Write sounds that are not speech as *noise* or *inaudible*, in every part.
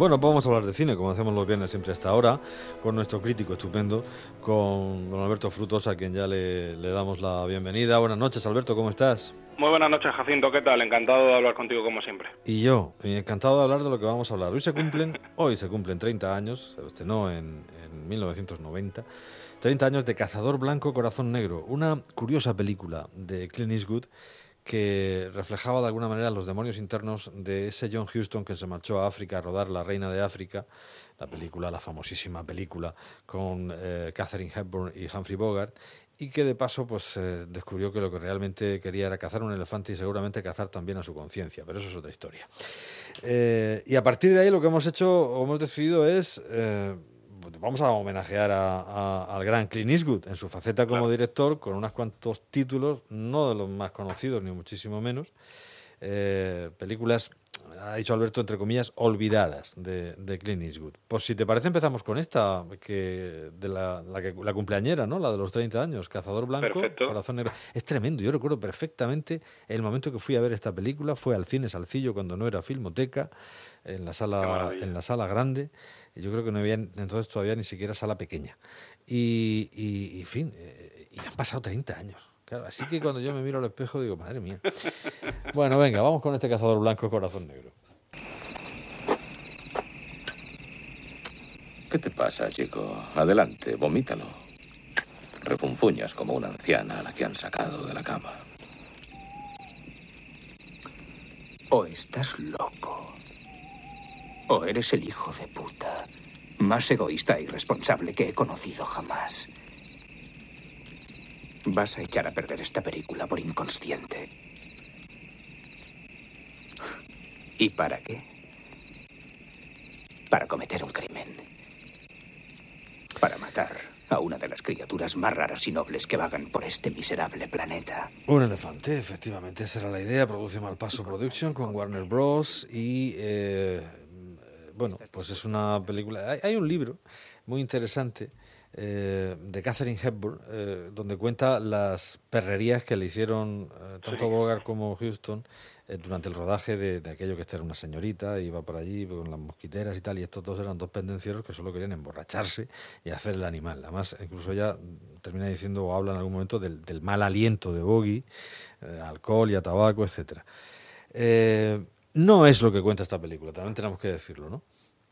Bueno, pues vamos a hablar de cine, como hacemos los viernes siempre hasta ahora, con nuestro crítico estupendo, con don Alberto Frutos, a quien ya le, le, damos la bienvenida. Buenas noches, Alberto, ¿cómo estás? Muy buenas noches, Jacinto, ¿qué tal? Encantado de hablar contigo como siempre. Y yo, encantado de hablar de lo que vamos a hablar. Hoy se cumplen, *laughs* hoy se cumplen 30 años, se estrenó en, en 1990, 30 años de Cazador Blanco, Corazón Negro, una curiosa película de Clint Eastwood que reflejaba de alguna manera los demonios internos de ese John Huston que se marchó a África a rodar La Reina de África, la película, la famosísima película con eh, Catherine Hepburn y Humphrey Bogart, y que de paso pues eh, descubrió que lo que realmente quería era cazar un elefante y seguramente cazar también a su conciencia, pero eso es otra historia. Eh, y a partir de ahí lo que hemos hecho o hemos decidido es vamos a homenajear a, a, al gran Clint Eastwood en su faceta como claro. director con unos cuantos títulos, no de los más conocidos ni muchísimo menos, eh, películas, ha dicho Alberto, entre comillas, olvidadas de, de, Clint Eastwood. Pues si te parece empezamos con esta, que de la, la, que, la cumpleañera, ¿no? La de los 30 años, Cazador Blanco, Perfecto. Corazón Negro. Es tremendo, yo recuerdo perfectamente el momento que fui a ver esta película, fue al cine Salcillo cuando no era Filmoteca, en la sala, en la sala grande. Yo creo que no había entonces todavía ni siquiera sala pequeña. Y, y, y fin, eh, y han pasado 30 años. Claro, así que cuando yo me miro al espejo digo, madre mía. Bueno, venga, vamos con este cazador blanco corazón negro. ¿Qué te pasa, chico? Adelante, vomítalo. Refunfuñas como una anciana a la que han sacado de la cama. O estás loco. O eres el hijo de puta más egoísta e irresponsable que he conocido jamás. Vas a echar a perder esta película por inconsciente. ¿Y para qué? Para cometer un crimen. Para matar a una de las criaturas más raras y nobles que vagan por este miserable planeta. Un elefante, efectivamente, esa era la idea. Produce Malpaso Production con Warner Bros. Y eh, bueno, pues es una película. Hay, hay un libro muy interesante eh, de Catherine Hepburn, eh, donde cuenta las perrerías que le hicieron eh, tanto sí. Bogart como Houston durante el rodaje de, de, aquello que esta era una señorita, iba por allí con las mosquiteras y tal, y estos dos eran dos pendencieros que solo querían emborracharse y hacer el animal. Además, incluso ella termina diciendo o habla en algún momento del, del mal aliento de Boggy, alcohol y a tabaco, etcétera. no es lo que cuenta esta película, también tenemos que decirlo, ¿no?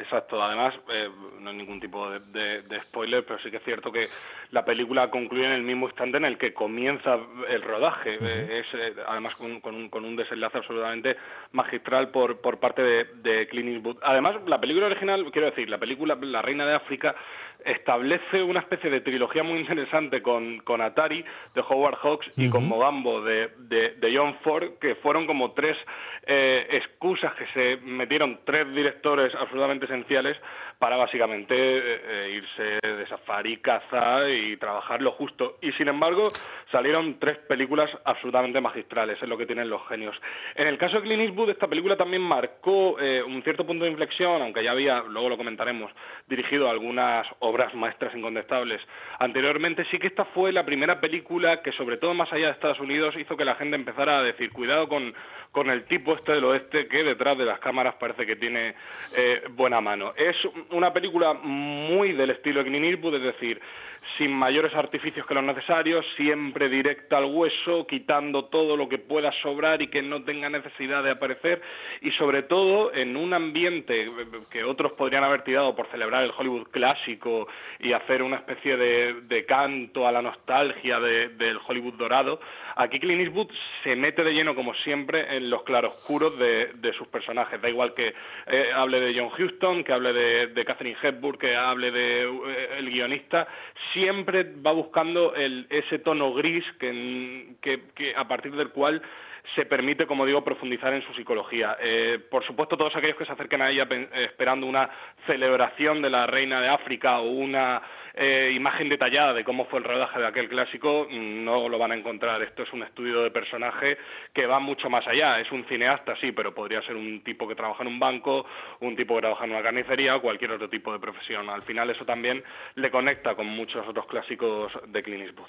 Exacto, además eh, no hay ningún tipo de, de, de, spoiler, pero sí que es cierto que la película concluye en el mismo instante en el que comienza el rodaje. Uh -huh. eh, es eh, además con, con, un, con, un, desenlace absolutamente magistral por, por parte de, de Clint Eastwood. Además, la película original, quiero decir, la película La Reina de África establece una especie de trilogía muy interesante con, con Atari de Howard Hawks uh -huh. y con Mogambo de, de, de, John Ford, que fueron como tres eh, excusas que se metieron tres directores absolutamente esenciales para básicamente eh, irse de safari, caza y trabajar lo justo. Y sin embargo, salieron tres películas absolutamente magistrales, es lo que tienen los genios. En el caso de Clint Eastwood, esta película también marcó eh, un cierto punto de inflexión, aunque ya había, luego lo comentaremos, dirigido algunas obras maestras incontestables. Anteriormente sí que esta fue la primera película que, sobre todo más allá de Estados Unidos, hizo que la gente empezara a decir, cuidado con, con el tipo este del oeste que detrás de las cámaras parece que tiene eh, buena mano. Es una película muy del estilo de Clint Eastwood, decir, sin mayores artificios que los necesarios, siempre directa al hueso, quitando todo lo que pueda sobrar y que no tenga necesidad de aparecer, y sobre todo en un ambiente que otros podrían haber tirado por celebrar el Hollywood clásico y hacer una especie de, canto a la nostalgia de, del Hollywood dorado, aquí Clint Eastwood se mete de lleno, como siempre, en los claroscuros de, de sus personajes. Da igual que eh, hable de John Huston, que hable de, de Catherine Hepburn, que hable de eh, el guionista, siempre va buscando el, ese tono gris que, que, que a partir del cual se permite, como digo, profundizar en su psicología. Eh, por supuesto, todos aquellos que se acerquen a ella esperando una celebración de la reina de África o una eh, imagen detallada de cómo fue el rodaje de aquel clásico, no lo van a encontrar. Esto es un estudio de personaje que va mucho más allá. Es un cineasta, sí, pero podría ser un tipo que trabaja en un banco, un tipo que trabaja en una carnicería o cualquier otro tipo de profesión. Al final eso también le conecta con muchos otros clásicos de Clint Eastwood.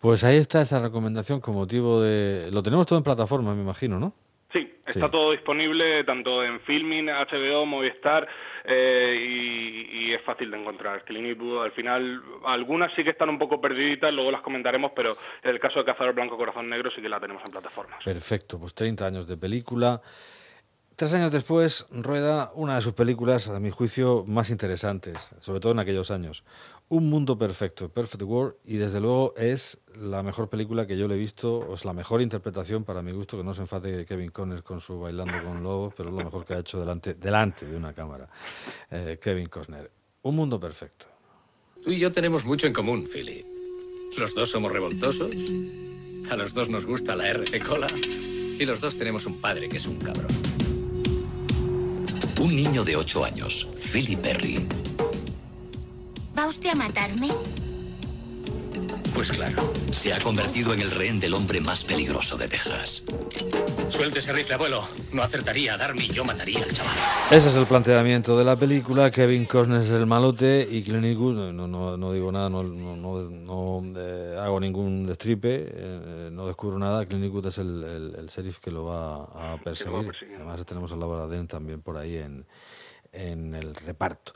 Pues ahí está esa recomendación con motivo de... Lo tenemos todo en plataforma, me imagino, ¿no? Sí, Está todo disponible tanto en Filming, HBO, Movistar eh, y, es fácil de encontrar. Al final, algunas sí que están un poco perdiditas, luego las comentaremos, pero en el caso de Cazador Blanco Corazón Negro sí que la tenemos en plataformas. Perfecto, pues 30 años de película. Tres años después rueda una de sus películas, a mi juicio, más interesantes, sobre todo en aquellos años. Un mundo perfecto, Perfect World, y desde luego es la mejor película que yo le he visto, o es la mejor interpretación para mi gusto, que no se enfade Kevin Conner con su Bailando con Lobos, pero es lo mejor que ha hecho delante, delante de una cámara. Eh, Kevin Costner. Un mundo perfecto. Tú y yo tenemos mucho en común, Philly. Los dos somos revoltosos, a los dos nos gusta la RC Cola, y los dos tenemos un padre que es un cabrón. Un niño de 8 años, Philip Perry. ¿Va usted a matarme? Pues claro, se ha convertido en el rehén del hombre más peligroso de Texas. Suelte ese rifle, abuelo. No acertaría a darme y yo mataría al chaval. Ese es el planteamiento de la película. Kevin Costner es el malote y Clint Eastwood, no, no, no digo nada, no, no eh, hago ningún destripe, eh, no descubro nada. Clint Eastwood es el, el, sheriff que lo va a perseguir. Además tenemos a Laura Dern también por ahí en, en el reparto.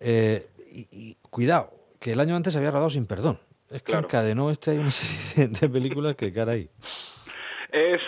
Eh, y, cuidado, que el año antes había rodado sin perdón. Es que encadenó este hay una serie de películas que cara ahí. Es,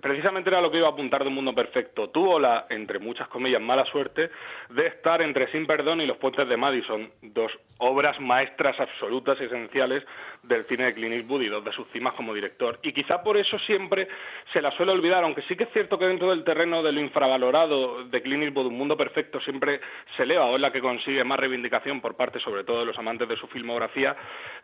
precisamente era lo que iba a apuntar de un mundo perfecto. Tuvo la, entre muchas comillas, mala suerte de estar entre Sin Perdón y Los Puentes de Madison, dos obras maestras absolutas y esenciales del cine de Clint Eastwood y dos de sus cimas como director. Y quizá por eso siempre se la suele olvidar, aunque sí que es cierto que dentro del terreno de lo infravalorado de Clint Eastwood, Un Mundo Perfecto siempre se eleva o es la que consigue más reivindicación por parte sobre todo de los amantes de su filmografía,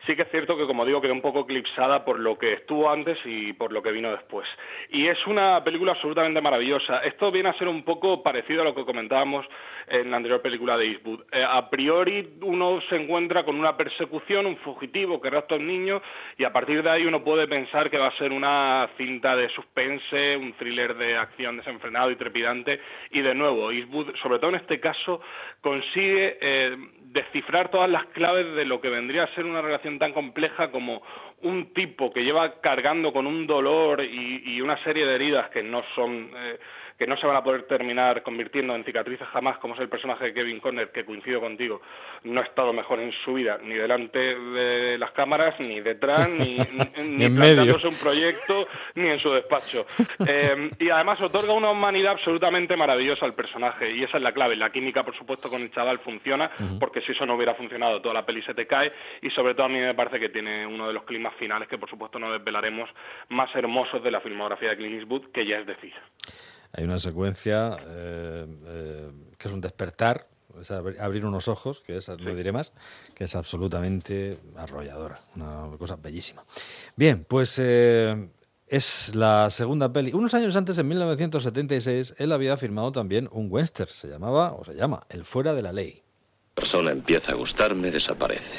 sí que es cierto que como digo quedó un poco eclipsada por lo que estuvo antes y por lo que vino después. Y es una película absolutamente maravillosa. Esto viene a ser un poco parecido a lo que comentábamos en la anterior película de Eastwood. Eh, a priori uno se encuentra con una persecución, un fugitivo que rapta niño y a partir de ahí uno puede pensar que va a ser una cinta de suspense, un thriller de acción desenfrenado y trepidante. Y de nuevo Eastwood, sobre todo en este caso, consigue eh, descifrar todas las claves de lo que vendría a ser una relación tan compleja como un tipo que lleva cargando con un dolor y, una serie de heridas que no son eh, que no se van a poder terminar convirtiendo en cicatrices jamás, como es el personaje de Kevin Conner, que coincido contigo, no ha estado mejor en su vida, ni delante de las cámaras, ni detrás, ni, *laughs* ni, planteándose un proyecto, ni en su despacho. Eh, y además otorga una humanidad absolutamente maravillosa al personaje, y esa es la clave. La química, por supuesto, con el chaval funciona, porque si eso no hubiera funcionado, toda la peli se te cae, y sobre todo a mí me parece que tiene uno de los climas finales que, por supuesto, no desvelaremos más hermosos de la filmografía de Clint Eastwood, que ya es decir. Hay una secuencia eh, eh, que es un despertar, es abrir unos ojos, que es, no diré más, que es absolutamente arrolladora, una cosa bellísima. Bien, pues eh, es la segunda peli. Unos años antes, en 1976, él había firmado también un western, se llamaba, o se llama, El Fuera de la Ley. persona empieza a gustarme, desaparece.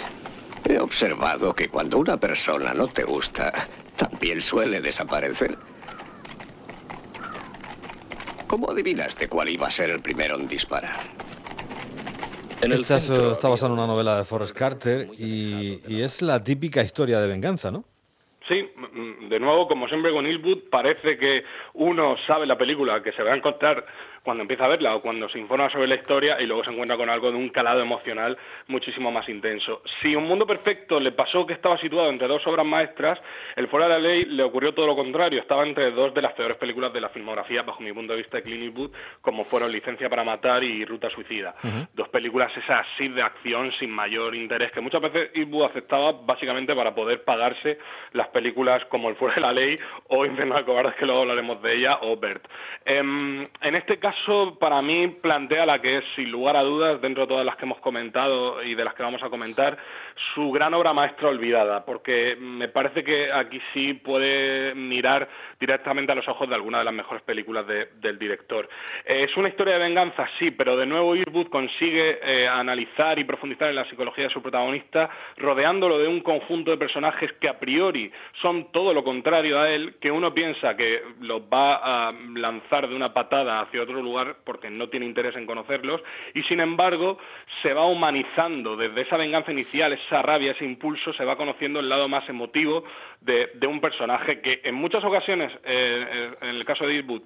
He observado que cuando una persona no te gusta, también suele desaparecer. ¿Cómo adivinaste cuál iba a ser el primero en disparar? En el Esta está basada en una novela de Forrest Carter y, y, es la típica historia de venganza, ¿no? Sí, de nuevo, como siempre con Eastwood, parece que uno sabe la película que se va a encontrar cuando empieza a verla o cuando se informa sobre la historia y luego se encuentra con algo de un calado emocional muchísimo más intenso. Si Un Mundo Perfecto le pasó que estaba situado entre dos obras maestras, El Fuera de la Ley le ocurrió todo lo contrario, estaba entre dos de las peores películas de la filmografía, bajo mi punto de vista, de Clint Eastwood, como fueron Licencia para Matar y Ruta Suicida. Dos películas esas así de acción sin mayor interés, que muchas veces Eastwood aceptaba básicamente para poder pagarse las películas como El Fuera de la Ley o Infernal Cobardes, que luego hablaremos de ella, o Bert. Em, en este caso, caso, para mí, plantea la que es, sin lugar a dudas, dentro de todas las que hemos comentado y de las que vamos a comentar, su gran obra maestra olvidada, porque me parece que aquí sí puede mirar directamente a los ojos de alguna de las mejores películas del director. Eh, es una historia de venganza, sí, pero de nuevo Eastwood consigue eh, analizar y profundizar en la psicología de su protagonista, rodeándolo de un conjunto de personajes que a priori son todo lo contrario a él, que uno piensa que los va a lanzar de una patada hacia otro lugar porque no tiene interés en conocerlos y sin embargo se va humanizando desde esa venganza inicial, esa rabia, ese impulso, se va conociendo el lado más emotivo de, un personaje que en muchas ocasiones, eh, en el caso de Eastwood,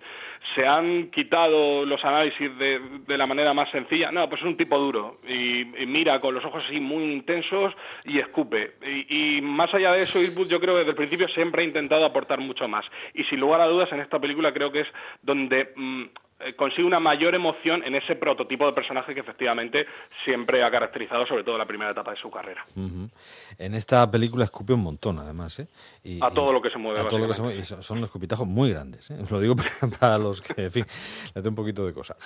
se han quitado los análisis de, de, la manera más sencilla. No, pues es un tipo duro y, mira con los ojos así muy intensos y escupe. Y, más allá de eso, Eastwood yo creo que desde el principio siempre ha intentado aportar mucho más. Y sin lugar a dudas, en esta película creo que es donde mm, eh, consigue una mayor emoción en ese prototipo de personaje que efectivamente siempre ha caracterizado sobre todo la primera etapa de su carrera. En esta película escupe un montón, además. ¿eh? a todo lo que se mueve. A todo lo que se mueve. Y son, escupitajos muy grandes. ¿eh? Os lo digo *laughs* para, los que, en fin, le doy un poquito de cosa.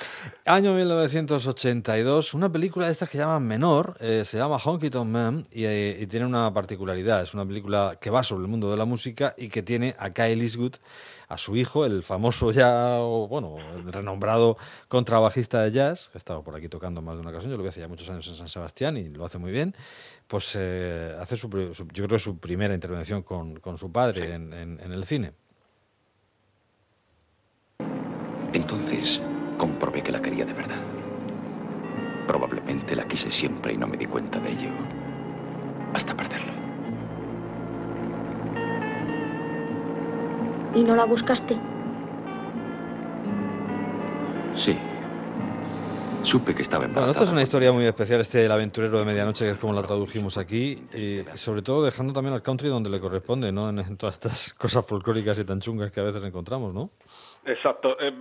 Año 1982, una película de estas que llaman menor, eh, se llama Honky Tonk Man y, tiene una particularidad. Es una película que va sobre el mundo de la música y que tiene a Kyle Eastwood a su hijo, el famoso ya, bueno, el renombrado contrabajista de jazz, que ha estado por aquí tocando más de una ocasión, yo lo vi hace ya muchos años en San Sebastián y lo hace muy bien, pues eh, hace su, yo creo su primera intervención con, con su padre en, en el cine. Entonces comprobé que la quería de verdad. Probablemente la quise siempre y no me di cuenta de ello hasta perderlo. ¿Y no la buscaste? Sí. Supe que estaba embarazada. Bueno, esta es una historia muy especial, este El aventurero de medianoche, que es como la tradujimos aquí, y sobre todo dejando también al country donde le corresponde, ¿no? En, todas estas *laughs* cosas folclóricas y tan chungas que a veces encontramos, ¿no? Exacto. Eh,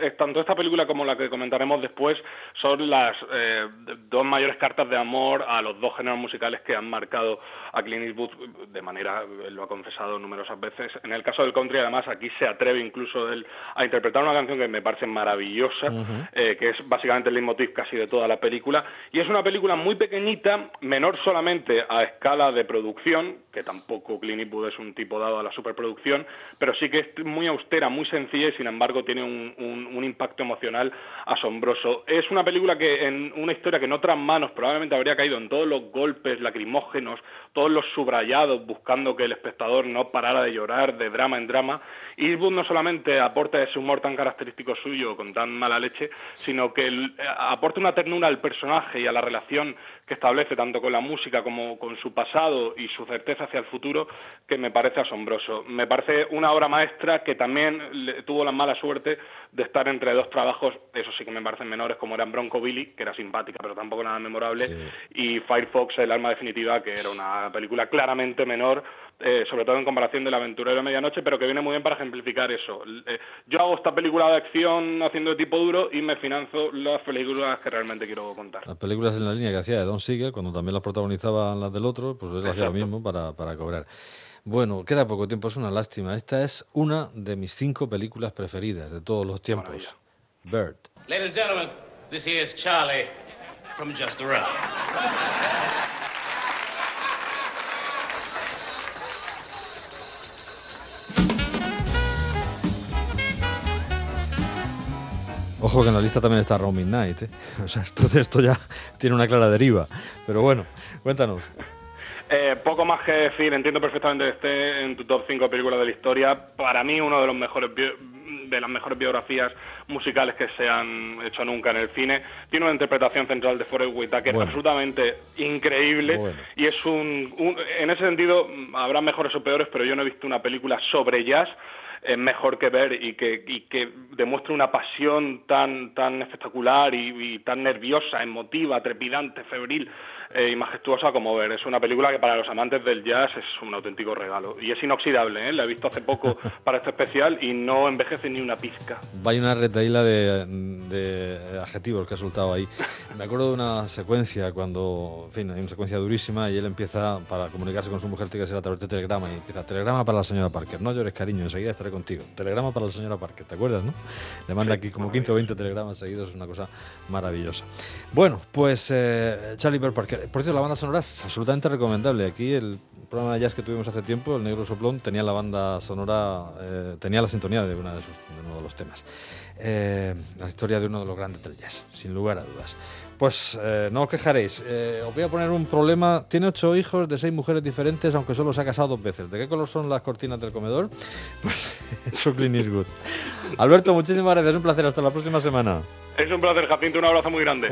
eh, tanto esta película como la que comentaremos después son las eh, dos mayores cartas de amor a los dos géneros musicales que han marcado a Clint Eastwood de manera, él lo ha confesado numerosas veces. En el caso del country, además, aquí se atreve incluso él a interpretar una canción que me parece maravillosa, que es básicamente el leitmotiv casi de toda la película. Y es una película muy pequeñita, menor solamente a escala de producción, que tampoco Clint Eastwood es un tipo dado a la superproducción, pero sí que es muy austera, muy sencilla y sin embargo tiene un, un, impacto emocional asombroso. Es una película que en una historia que en otras manos probablemente habría caído en todos los golpes lacrimógenos, todos los subrayados, buscando que el espectador no parara de llorar de drama en drama. Eastwood no solamente aporta ese humor tan característico suyo, con tan mala leche, sino que eh, aporta una ternura al personaje y a la relación que establece tanto con la música como con su pasado y su certeza hacia el futuro, que me parece asombroso. Me parece una obra maestra que también tuvo la mala suerte de estar entre dos trabajos, eso sí que me parecen menores, como eran Bronco Billy, que era simpática, pero tampoco nada memorable, y Firefox, El alma definitiva, que era una película claramente menor, eh, sobre todo en comparación del aventurero de medianoche, pero que viene muy bien para ejemplificar eso. Eh, yo hago esta película de acción haciendo de tipo duro y me finanzo las películas que realmente quiero contar. Las películas en la línea que hacía de Don Siegel, cuando también las protagonizaban las del otro, pues él hacía lo mismo para, para cobrar. Bueno, queda poco tiempo, es una lástima. Esta es una de mis cinco películas preferidas de todos los tiempos. Bird. Ladies and gentlemen, this is Charlie from Just Ojo que en la lista también está Roaming Night. ¿eh? *laughs* O sea, esto, esto ya tiene una clara deriva. Pero bueno, cuéntanos. Eh, poco más que decir, entiendo perfectamente que esté en tu top 5 películas de la historia. Para mí, uno de los mejores de las mejores biografías musicales que se han hecho nunca en el cine. Tiene una interpretación central de Forrest Whitaker absolutamente increíble y es un, en ese sentido habrá mejores o peores, pero yo no he visto una película sobre jazz es mejor que ver y que, y que demuestre una pasión tan, tan espectacular y, tan nerviosa, emotiva, trepidante, febril eh, y majestuosa como ver. Es una película que para los amantes del jazz es un auténtico regalo. Y es inoxidable, ¿eh? la he visto hace poco *laughs* para este especial y no envejece ni una pizca. Vaya una retaíla de, de adjetivos que ha soltado ahí. Me acuerdo de una secuencia cuando, en fin, hay una secuencia durísima y él empieza, para comunicarse con su mujer, tiene que ser a través de telegrama y empieza, telegrama para la señora Parker, no llores cariño, enseguida estaré contigo. Telegrama para la señora Parker, ¿te acuerdas, no? Le manda aquí como 15 o 20 telegramas seguidos, es una cosa maravillosa. Bueno, pues eh, Charlie Bird Parker por cierto, la banda sonora es absolutamente recomendable. Aquí el programa de jazz que tuvimos hace tiempo, el Negro Soplón, tenía la banda sonora, eh, tenía la sintonía de, uno de los temas. Eh, la historia de uno de los grandes del jazz, sin lugar a dudas. Pues eh, no os quejaréis. Eh, os voy a poner un problema. Tiene ocho hijos de seis mujeres diferentes, aunque solo se ha casado dos veces. ¿De qué color son las cortinas del comedor? Pues *laughs* eso Clint Eastwood. Alberto, muchísimas gracias. Un placer. Hasta la próxima semana. Es un placer, Jacinto. Un abrazo muy grande.